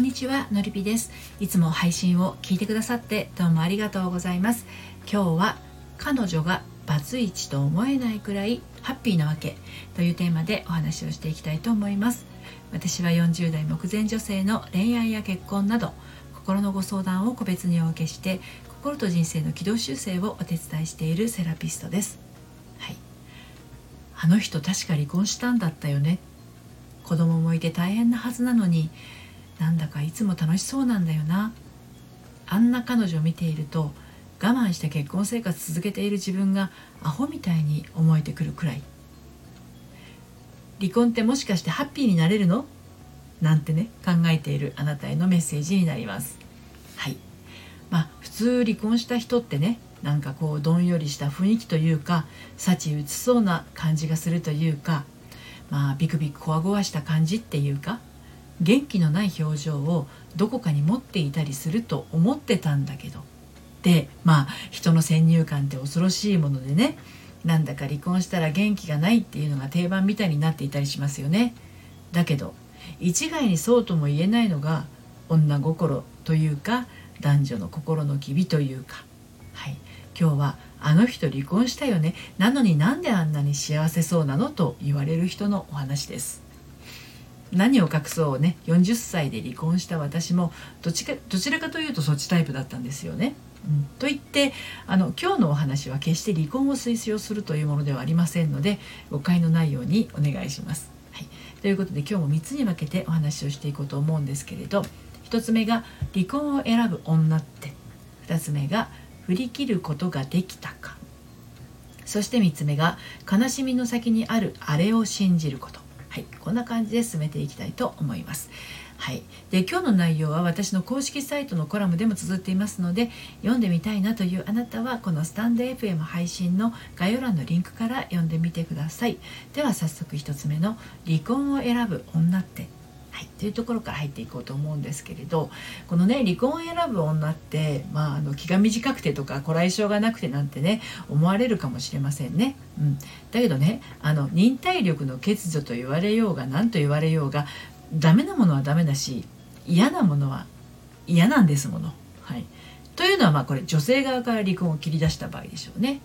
んにちはのりぴです。いつも配信を聞いてくださってどうもありがとうございます。今日は彼女がバツイチと思えないくらいハッピーなわけというテーマでお話をしていきたいと思います。私は40代目前女性の恋愛や結婚など心のご相談を個別にお受けして心と人生の軌道修正をお手伝いしているセラピストです。はい。あの人確か離婚したんだったよね。子供もいて大変なはずなのになんだかいつも楽しそうなんだよな。あんな彼女を見ていると我慢して結婚生活続けている自分がアホみたいに思えてくるくらい。離婚ってもしかしてハッピーになれるの？なんてね考えているあなたへのメッセージになります。はい。まあ普通離婚した人ってねなんかこうどんよりした雰囲気というか幸打ちそうな感じがするというかまあビクビクこわごわした感じっていうか元気のない表情をどこかに持っていたりすると思ってたんだけど。でまあ人の先入観って恐ろしいものでね。なんだか離婚したら元気がないっていうのが定番みたいになっていたりしますよね。だけど一概にそうとも言えないのが女心というか男女の心の機微というか。はい。今日はあの人離婚したよね。なのになんであんなに幸せそうなのと言われる人のお話です。何を隠そうね。40歳で離婚した私もどちかどちらかというとそっちタイプだったんですよね。うん、と言ってあの今日のお話は決して離婚を推奨するというものではありませんので誤解のないようにお願いします。はい、ということで今日も3つに分けてお話をしていこうと思うんですけれど1つ目が離婚を選ぶ女って2つ目が振り切ることができたか。そして3つ目が悲しみの先にあるあれを信じること。はい、こんな感じで進めていきたいと思います。はい、で今日の内容は私の公式サイトのコラムでも綴っていますので読んでみたいなというあなたはこのスタンド FM 配信の概要欄のリンクから読んでみてくださいでは早速1つ目の「離婚を選ぶ女ってはい、というところから入っていこうと思うんですけれどこのね離婚を選ぶ女って、まあ、あの気が短くてとかこらえ性がなくてなんてね思われるかもしれませんね。うん、だけどねあの忍耐力の欠如と言われようが何と言われようがダメなものはダメだし嫌なものは嫌なんですもの。はい、というのはまあこれ女性側から離婚を切り出した場合でしょうね。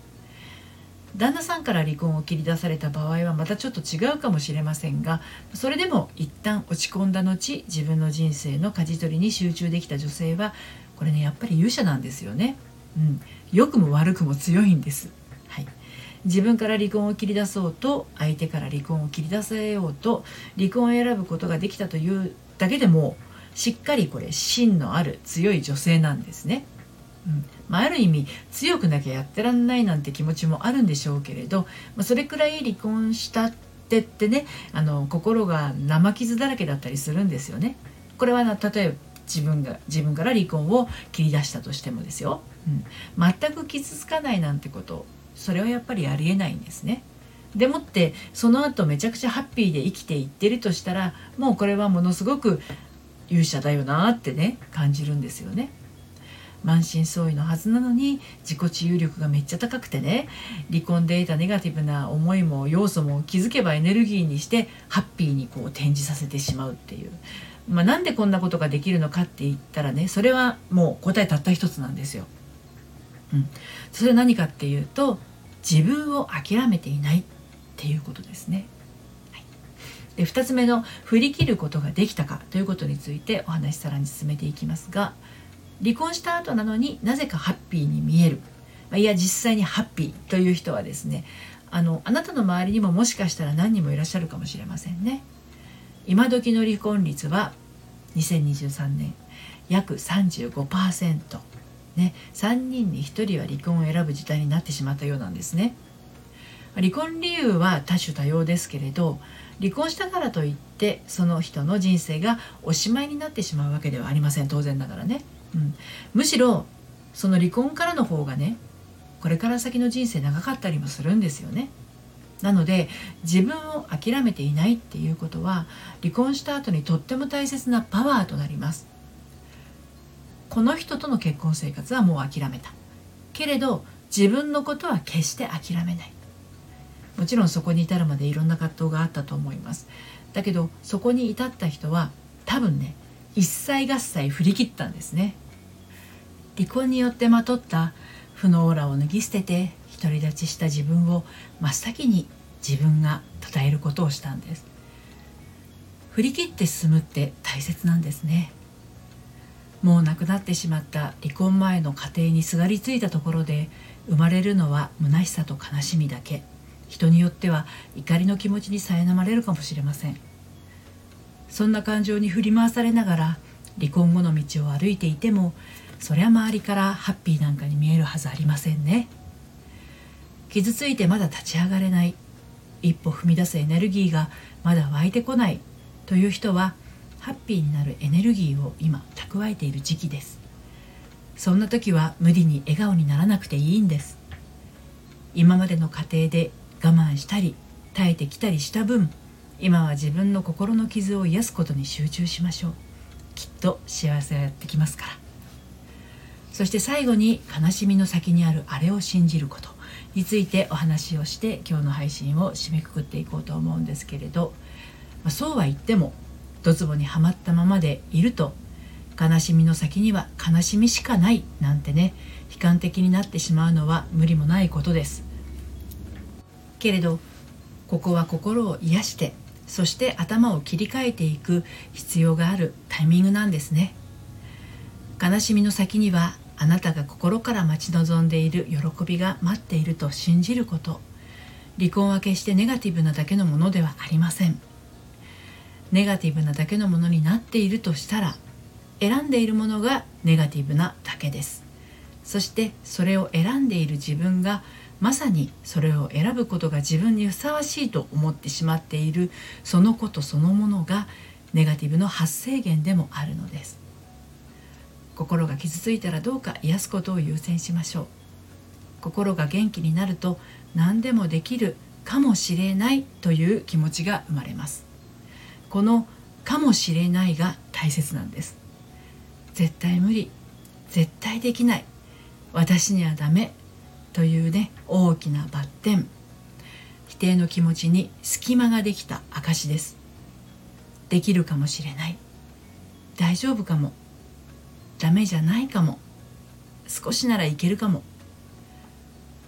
旦那さんから離婚を切り出された場合はまたちょっと違うかもしれませんがそれでも一旦落ち込んだ後自分の人生の舵取りに集中できた女性はこれねやっぱり勇者なんですよね。うん、良くも悪くも強いんです。はい、自分から離婚を切り出そうと相手から離婚を切り出せようと離婚を選ぶことができたというだけでもしっかりこれ芯のある強い女性なんですね。うんまあ、ある意味強くなきゃやってらんないなんて気持ちもあるんでしょうけれど、まあ、それくらい離婚したってってねあの心が生傷だらけだったりするんですよね。これは例えば自分が自分から離婚を切り出したとしてもですよ、うん、全く傷つかないなんてことそれはやっぱりありえないんですね。でもってその後めちゃくちゃハッピーで生きていってるとしたらもうこれはものすごく勇者だよなってね感じるんですよね。満身創痍のはずなのに自己治癒力がめっちゃ高くてね離婚で得たネガティブな思いも要素も気づけばエネルギーにしてハッピーにこう展示させてしまうっていう。まあ、なんでこんなことができるのかって言ったらねそれはもう答えたった一つなんですよ。うん、それは何かっていうと自分を諦めていないっていうことですね。はい、で2つ目の振り切ることができたかということについてお話さらに進めていきますが離婚した後なのになぜかハッピーに見える。いや実際にハッピーという人はですねあのあなたの周りにももしかしたら何人もいらっしゃるかもしれませんね。今時の離婚率は2023年約35%ね3人に1人は離婚を選ぶ事態になってしまったようなんですね。離婚理由は多種多様ですけれど離婚したからといってその人の人生がおしまいになってしまうわけではありません。当然ながらね。うん、むしろその離婚からの方がねこれから先の人生長かったりもするんですよね。なので自分を諦めていないっていうことは離婚した後にとっても大切なパワーとなります。この人との結婚生活はもう諦めた。けれど自分のことは決して諦めない。もちろんそこに至るまでいろんな葛藤があったと思います。だけどそこに至った人は多分ね一切合切振り切ったんですね離婚によってまとった負のオーラを脱ぎ捨てて独り立ちした自分を真っ先に自分が称えることをしたんです。振り切って進むって大切なんですね。もう亡くなってしまった離婚前の家庭にすがりついたところで生まれるのは虚しさと悲しみだけ。人によっては怒りの気持ちに苛まれるかもしれません。そんな感情に振り回されながら離婚後の道を歩いていてもそりゃ周りからハッピーなんかに見えるはずありませんね。傷ついてまだ立ち上がれない。一歩踏み出すエネルギーがまだ湧いてこないという人はハッピーになるエネルギーを今蓄えている時期です。そんな時は無理に笑顔にならなくていいんです。今までの過程で我慢したり耐えてきたりした分今は自分の心の傷を癒すことに集中しましょう。きっと幸せがやってきますから。そして最後に悲しみの先にあるあれを信じることについてお話をして今日の配信を締めくくっていこうと思うんですけれど、ま、そうは言ってもドツボにはまったままでいると悲しみの先には悲しみしかないなんてね悲観的になってしまうのは無理もないことです。けれどここは心を癒してそして頭を切り替えていく必要があるタイミングなんですね。悲しみの先にはあなたが心から待ち望んでいる喜びが待っていると信じること。離婚は決してネガティブなだけのものではありません。ネガティブなだけのものになっているとしたら選んでいるものがネガティブなだけです。そしてそれを選んでいる自分がまさにそれを選ぶことが自分にふさわしいと思ってしまっているそのことそのものがネガティブの発生源でもあるのです。心が傷ついたらどうか癒すことを優先しましょう。心が元気になると何でもできるかもしれないという気持ちが生まれます。このかもしれないが大切なんです。絶対無理。絶対できない。私にはダメというね大きなバッテン否定の気持ちに隙間ができた証です。できるかもしれない。大丈夫かも。ダメじゃないかも。少しならいけるかも。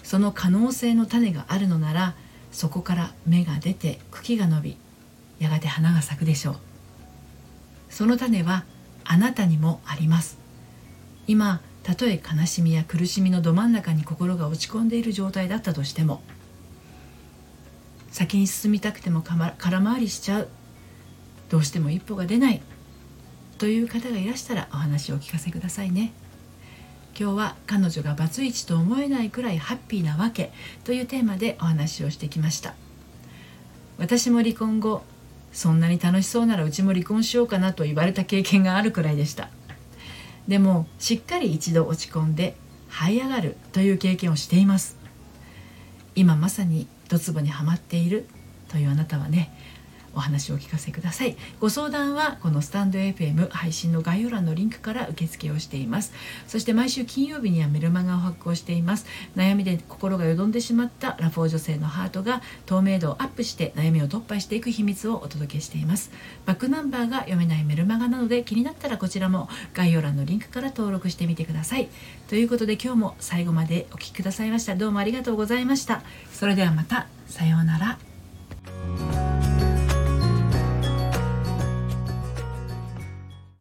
その可能性の種があるのならそこから芽が出て茎が伸びやがて花が咲くでしょう。その種はあなたにもあります。今たとえ悲しみや苦しみのど真ん中に心が落ち込んでいる状態だったとしても先に進みたくても空回りしちゃう。どうしても一歩が出ない。という方がいらしたらお話をお聞かせくださいね。今日は彼女がバツイチと思えないくらいハッピーなわけというテーマでお話をしてきました。私も離婚後そんなに楽しそうならうちも離婚しようかなと言われた経験があるくらいでした。でもしっかり一度落ち込んで這い上がるという経験をしています。今まさにドツボにはまっているというあなたはねお話をお聞かせください。ご相談はこのスタンド FM 配信の概要欄のリンクから受付をしています。そして毎週金曜日にはメルマガを発行しています。悩みで心がよどんでしまったアラフォー女性のハートが透明度をアップして悩みを突破していく秘密をお届けしています。バックナンバーが読めないメルマガなので気になったらこちらも概要欄のリンクから登録してみてください。ということで今日も最後までお聴きくださいました。どうもありがとうございました。それではまた。さようなら。